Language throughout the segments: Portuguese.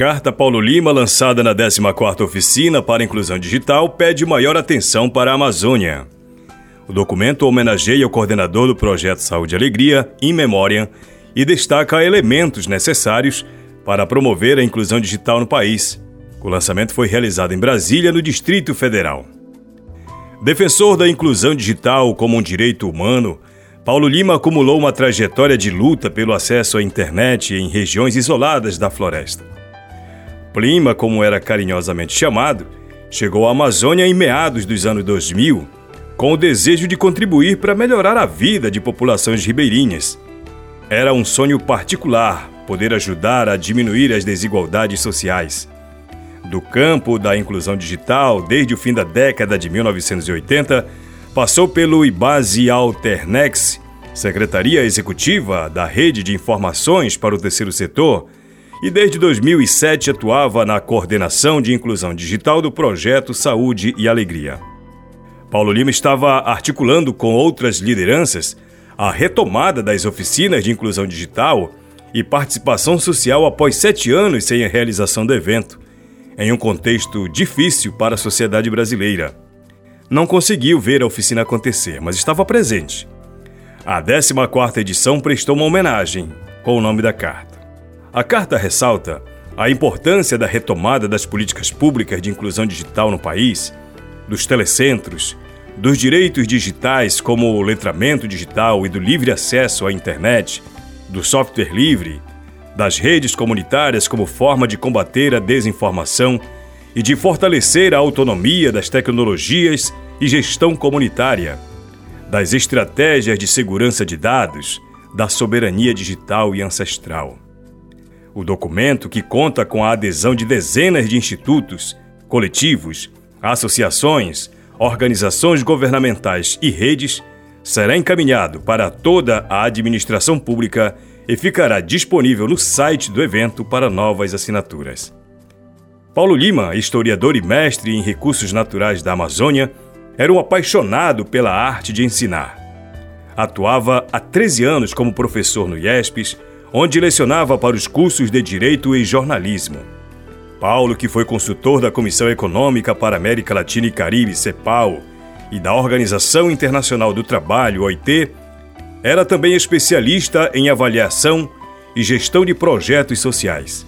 carta Paulo Lima, lançada na 14ª Oficina para Inclusão Digital, pede maior atenção para a Amazônia. O documento homenageia o coordenador do projeto Saúde e Alegria, em memória, e destaca elementos necessários para promover a inclusão digital no país. O lançamento foi realizado em Brasília, no Distrito Federal. Defensor da inclusão digital como um direito humano, Paulo Lima acumulou uma trajetória de luta pelo acesso à internet em regiões isoladas da floresta. Plima, como era carinhosamente chamado, chegou à Amazônia em meados dos anos 2000 com o desejo de contribuir para melhorar a vida de populações ribeirinhas. Era um sonho particular poder ajudar a diminuir as desigualdades sociais. Do campo da inclusão digital, desde o fim da década de 1980, passou pelo IBASE Alternex, Secretaria Executiva da Rede de Informações para o Terceiro Setor, e desde 2007 atuava na coordenação de inclusão digital do projeto Saúde e Alegria. Paulo Lima estava articulando com outras lideranças a retomada das oficinas de inclusão digital e participação social após sete anos sem a realização do evento, em um contexto difícil para a sociedade brasileira. Não conseguiu ver a oficina acontecer, mas estava presente. A 14ª edição prestou uma homenagem com o nome da carta. A carta ressalta a importância da retomada das políticas públicas de inclusão digital no país, dos telecentros, dos direitos digitais como o letramento digital e do livre acesso à internet, do software livre, das redes comunitárias como forma de combater a desinformação e de fortalecer a autonomia das tecnologias e gestão comunitária, das estratégias de segurança de dados, da soberania digital e ancestral. O documento, que conta com a adesão de dezenas de institutos, coletivos, associações, organizações governamentais e redes, será encaminhado para toda a administração pública e ficará disponível no site do evento para novas assinaturas. Paulo Lima, historiador e mestre em recursos naturais da Amazônia, era um apaixonado pela arte de ensinar. Atuava há 13 anos como professor no IESPES onde lecionava para os cursos de Direito e Jornalismo. Paulo, que foi consultor da Comissão Econômica para América Latina e Caribe, CEPAL, e da Organização Internacional do Trabalho, OIT, era também especialista em avaliação e gestão de projetos sociais.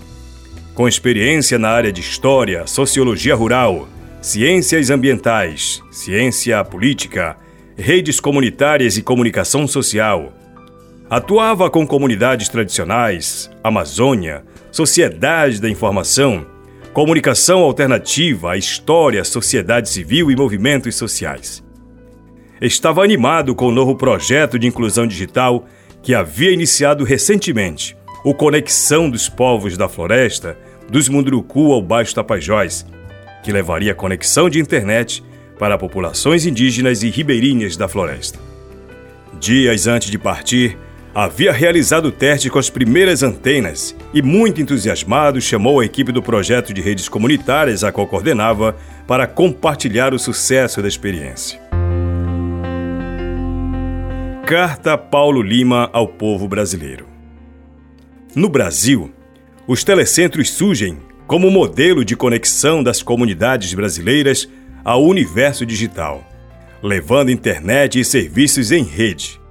Com experiência na área de História, Sociologia Rural, Ciências Ambientais, Ciência Política, Redes Comunitárias e Comunicação Social, Atuava com comunidades tradicionais, Amazônia, Sociedade da Informação, Comunicação Alternativa, História, Sociedade Civil e Movimentos Sociais. Estava animado com o novo projeto de inclusão digital que havia iniciado recentemente, o Conexão dos Povos da Floresta, dos Munduruku ao Baixo Tapajós, que levaria conexão de internet para populações indígenas e ribeirinhas da floresta. Dias antes de partir, havia realizado o teste com as primeiras antenas e, muito entusiasmado, chamou a equipe do projeto de redes comunitárias a qual coordenava para compartilhar o sucesso da experiência. Carta Paulo Lima ao povo brasileiro. No Brasil, os telecentros surgem como modelo de conexão das comunidades brasileiras ao universo digital, levando internet e serviços em rede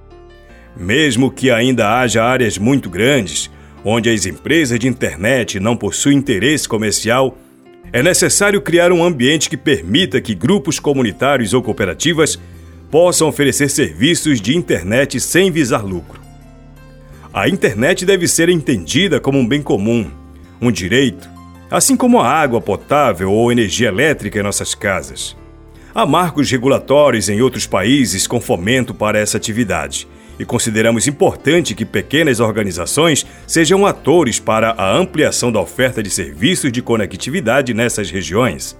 mesmo que ainda haja áreas muito grandes, onde as empresas de internet não possuem interesse comercial, é necessário criar um ambiente que permita que grupos comunitários ou cooperativas possam oferecer serviços de internet sem visar lucro. A internet deve ser entendida como um bem comum, um direito, assim como a água potável ou energia elétrica em nossas casas. Há marcos regulatórios em outros países com fomento para essa atividade e consideramos importante que pequenas organizações sejam atores para a ampliação da oferta de serviços de conectividade nessas regiões.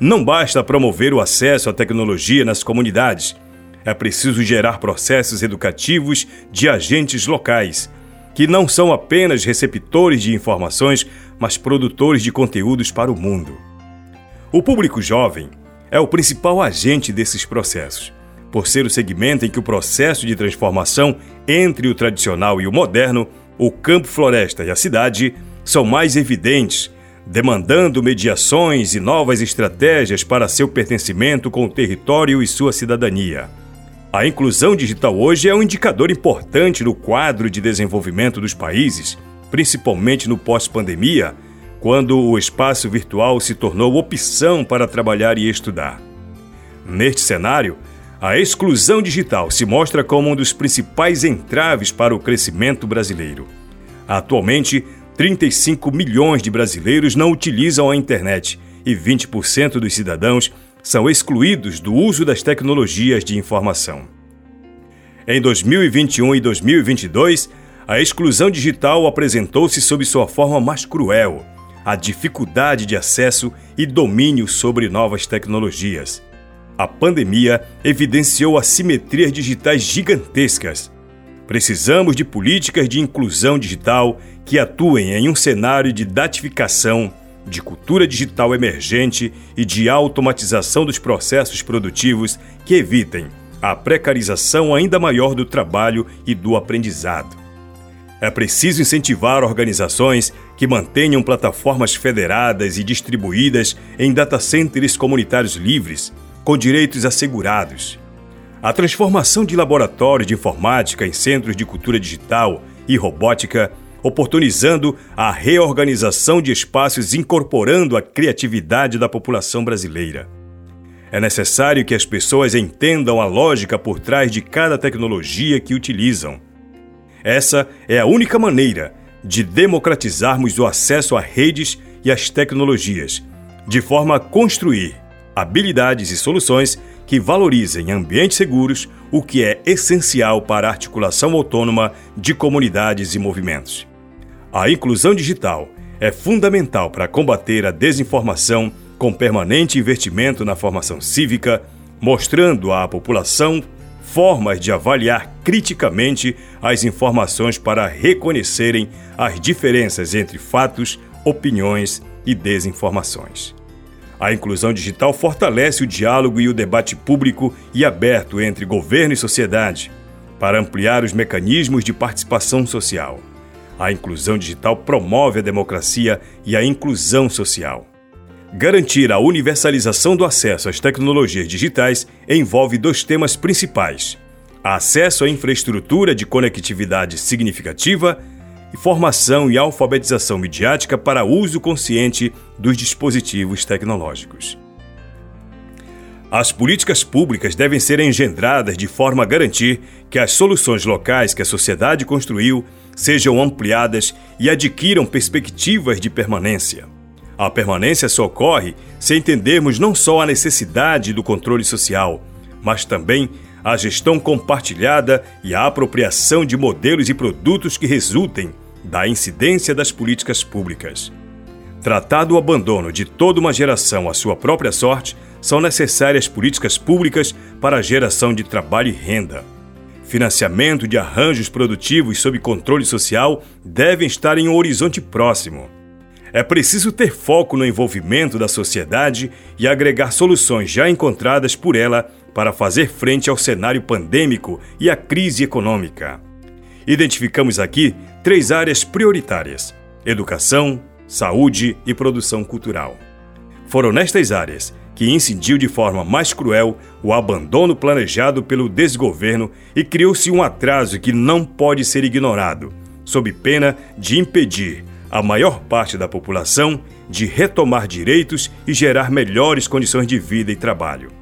Não basta promover o acesso à tecnologia nas comunidades. É preciso gerar processos educativos de agentes locais, que não são apenas receptores de informações, mas produtores de conteúdos para o mundo. O público jovem é o principal agente desses processos por ser o segmento em que o processo de transformação entre o tradicional e o moderno, o campo-floresta e a cidade, são mais evidentes, demandando mediações e novas estratégias para seu pertencimento com o território e sua cidadania. A inclusão digital hoje é um indicador importante no quadro de desenvolvimento dos países, principalmente no pós-pandemia, quando o espaço virtual se tornou opção para trabalhar e estudar. Neste cenário, a exclusão digital se mostra como um dos principais entraves para o crescimento brasileiro. Atualmente, 35 milhões de brasileiros não utilizam a internet e 20% dos cidadãos são excluídos do uso das tecnologias de informação. Em 2021 e 2022, a exclusão digital apresentou-se sob sua forma mais cruel, a dificuldade de acesso e domínio sobre novas tecnologias. A pandemia evidenciou assimetrias digitais gigantescas. Precisamos de políticas de inclusão digital que atuem em um cenário de datificação de cultura digital emergente e de automatização dos processos produtivos que evitem a precarização ainda maior do trabalho e do aprendizado. É preciso incentivar organizações que mantenham plataformas federadas e distribuídas em data centers comunitários livres, com direitos assegurados. A transformação de laboratórios de informática em centros de cultura digital e robótica oportunizando a reorganização de espaços incorporando a criatividade da população brasileira. É necessário que as pessoas entendam a lógica por trás de cada tecnologia que utilizam. Essa é a única maneira de democratizarmos o acesso a redes e às tecnologias, de forma a construir habilidades e soluções que valorizem ambientes seguros, o que é essencial para a articulação autônoma de comunidades e movimentos. A inclusão digital é fundamental para combater a desinformação com permanente investimento na formação cívica, mostrando à população formas de avaliar criticamente as informações para reconhecerem as diferenças entre fatos, opiniões e desinformações. A inclusão digital fortalece o diálogo e o debate público e aberto entre governo e sociedade, para ampliar os mecanismos de participação social. A inclusão digital promove a democracia e a inclusão social. Garantir a universalização do acesso às tecnologias digitais envolve dois temas principais: acesso à infraestrutura de conectividade significativa e formação e alfabetização midiática para uso consciente dos dispositivos tecnológicos. As políticas públicas devem ser engendradas de forma a garantir que as soluções locais que a sociedade construiu sejam ampliadas e adquiram perspectivas de permanência. A permanência só ocorre se entendermos não só a necessidade do controle social, mas também a gestão compartilhada e a apropriação de modelos e produtos que resultem da incidência das políticas públicas. Tratado o abandono de toda uma geração à sua própria sorte, são necessárias políticas públicas para a geração de trabalho e renda. Financiamento de arranjos produtivos sob controle social devem estar em um horizonte próximo. É preciso ter foco no envolvimento da sociedade e agregar soluções já encontradas por ela para fazer frente ao cenário pandêmico e à crise econômica. Identificamos aqui três áreas prioritárias: educação, saúde e produção cultural. Foram nestas áreas que incidiu de forma mais cruel o abandono planejado pelo desgoverno e criou-se um atraso que não pode ser ignorado, sob pena de impedir a maior parte da população de retomar direitos e gerar melhores condições de vida e trabalho.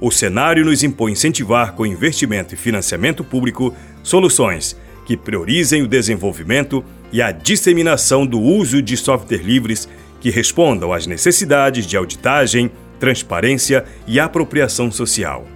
O cenário nos impõe incentivar com investimento e financiamento público soluções que priorizem o desenvolvimento e a disseminação do uso de software livres que respondam às necessidades de auditagem, transparência e apropriação social.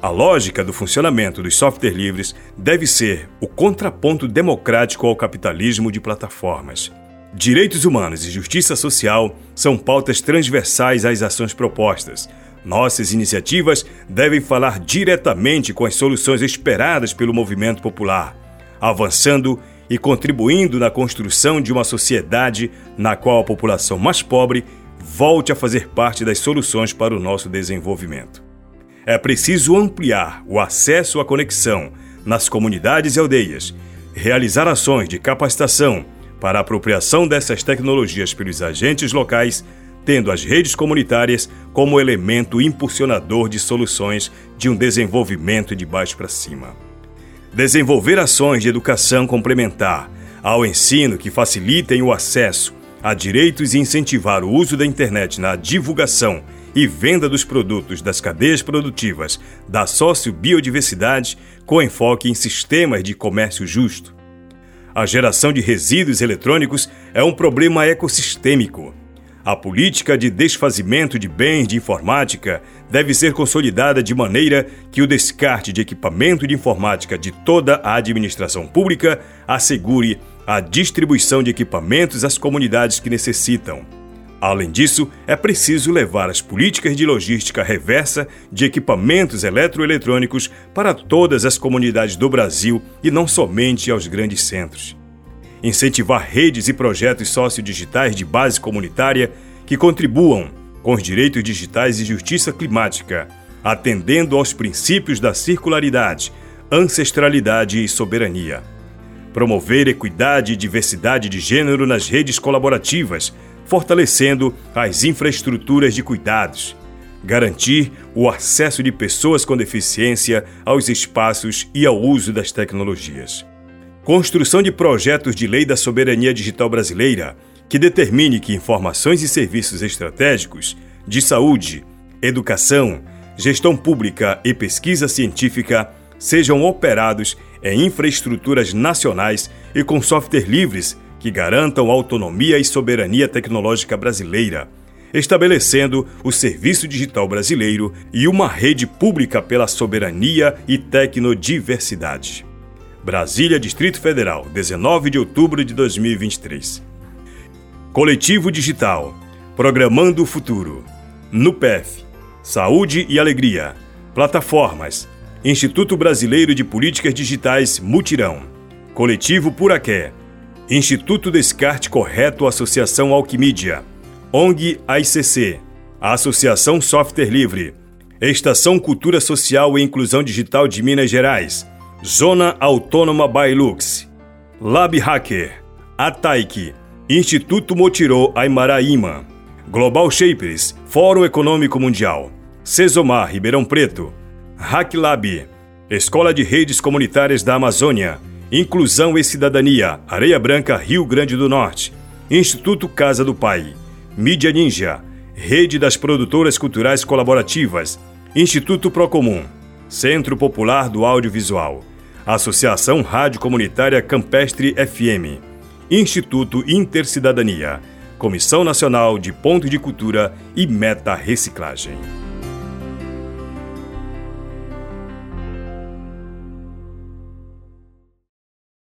A lógica do funcionamento dos software livres deve ser o contraponto democrático ao capitalismo de plataformas. Direitos humanos e justiça social são pautas transversais às ações propostas. Nossas iniciativas devem falar diretamente com as soluções esperadas pelo movimento popular, avançando e contribuindo na construção de uma sociedade na qual a população mais pobre volte a fazer parte das soluções para o nosso desenvolvimento. É preciso ampliar o acesso à conexão nas comunidades e aldeias, realizar ações de capacitação para a apropriação dessas tecnologias pelos agentes locais, tendo as redes comunitárias como elemento impulsionador de soluções de um desenvolvimento de baixo para cima. Desenvolver ações de educação complementar ao ensino que facilitem o acesso a direitos e incentivar o uso da internet na divulgação e venda dos produtos das cadeias produtivas da sociobiodiversidade com enfoque em sistemas de comércio justo. A geração de resíduos eletrônicos é um problema ecossistêmico. A política de desfazimento de bens de informática deve ser consolidada de maneira que o descarte de equipamento de informática de toda a administração pública assegure a distribuição de equipamentos às comunidades que necessitam. Além disso, é preciso levar as políticas de logística reversa de equipamentos eletroeletrônicos para todas as comunidades do Brasil e não somente aos grandes centros. Incentivar redes e projetos sociodigitais de base comunitária que contribuam com os direitos digitais e justiça climática, atendendo aos princípios da circularidade, ancestralidade e soberania. Promover equidade e diversidade de gênero nas redes colaborativas, fortalecendo as infraestruturas de cuidados, garantir o acesso de pessoas com deficiência aos espaços e ao uso das tecnologias. Construção de projetos de lei da soberania digital brasileira que determine que informações e serviços estratégicos de saúde, educação, gestão pública e pesquisa científica sejam operados em infraestruturas nacionais e com software livres que garantam autonomia e soberania tecnológica brasileira, estabelecendo o Serviço Digital Brasileiro e uma rede pública pela soberania e tecnodiversidade. Brasília, Distrito Federal, 19 de outubro de 2023. Coletivo Digital Programando o Futuro. NUPEF Saúde e Alegria. Plataformas. Instituto Brasileiro de Políticas Digitais Mutirão. Coletivo Puraqué. Instituto Descarte Correto Associação Alquimídia, ONG AICC, Associação Software Livre, Estação Cultura Social e Inclusão Digital de Minas Gerais, Zona Autônoma Bailux, Lab Hacker, Ataiki, Instituto Motirô Aymaraíma, Global Shapers, Fórum Econômico Mundial, Cesomar Ribeirão Preto, HackLab, Escola de Redes Comunitárias da Amazônia, Inclusão e Cidadania, Areia Branca, Rio Grande do Norte. Instituto Casa do Pai. Mídia Ninja. Rede das Produtoras Culturais Colaborativas. Instituto Procomum. Centro Popular do Audiovisual. Associação Rádio Comunitária Campestre FM. Instituto Intercidadania. Comissão Nacional de Ponto de Cultura e Meta Reciclagem.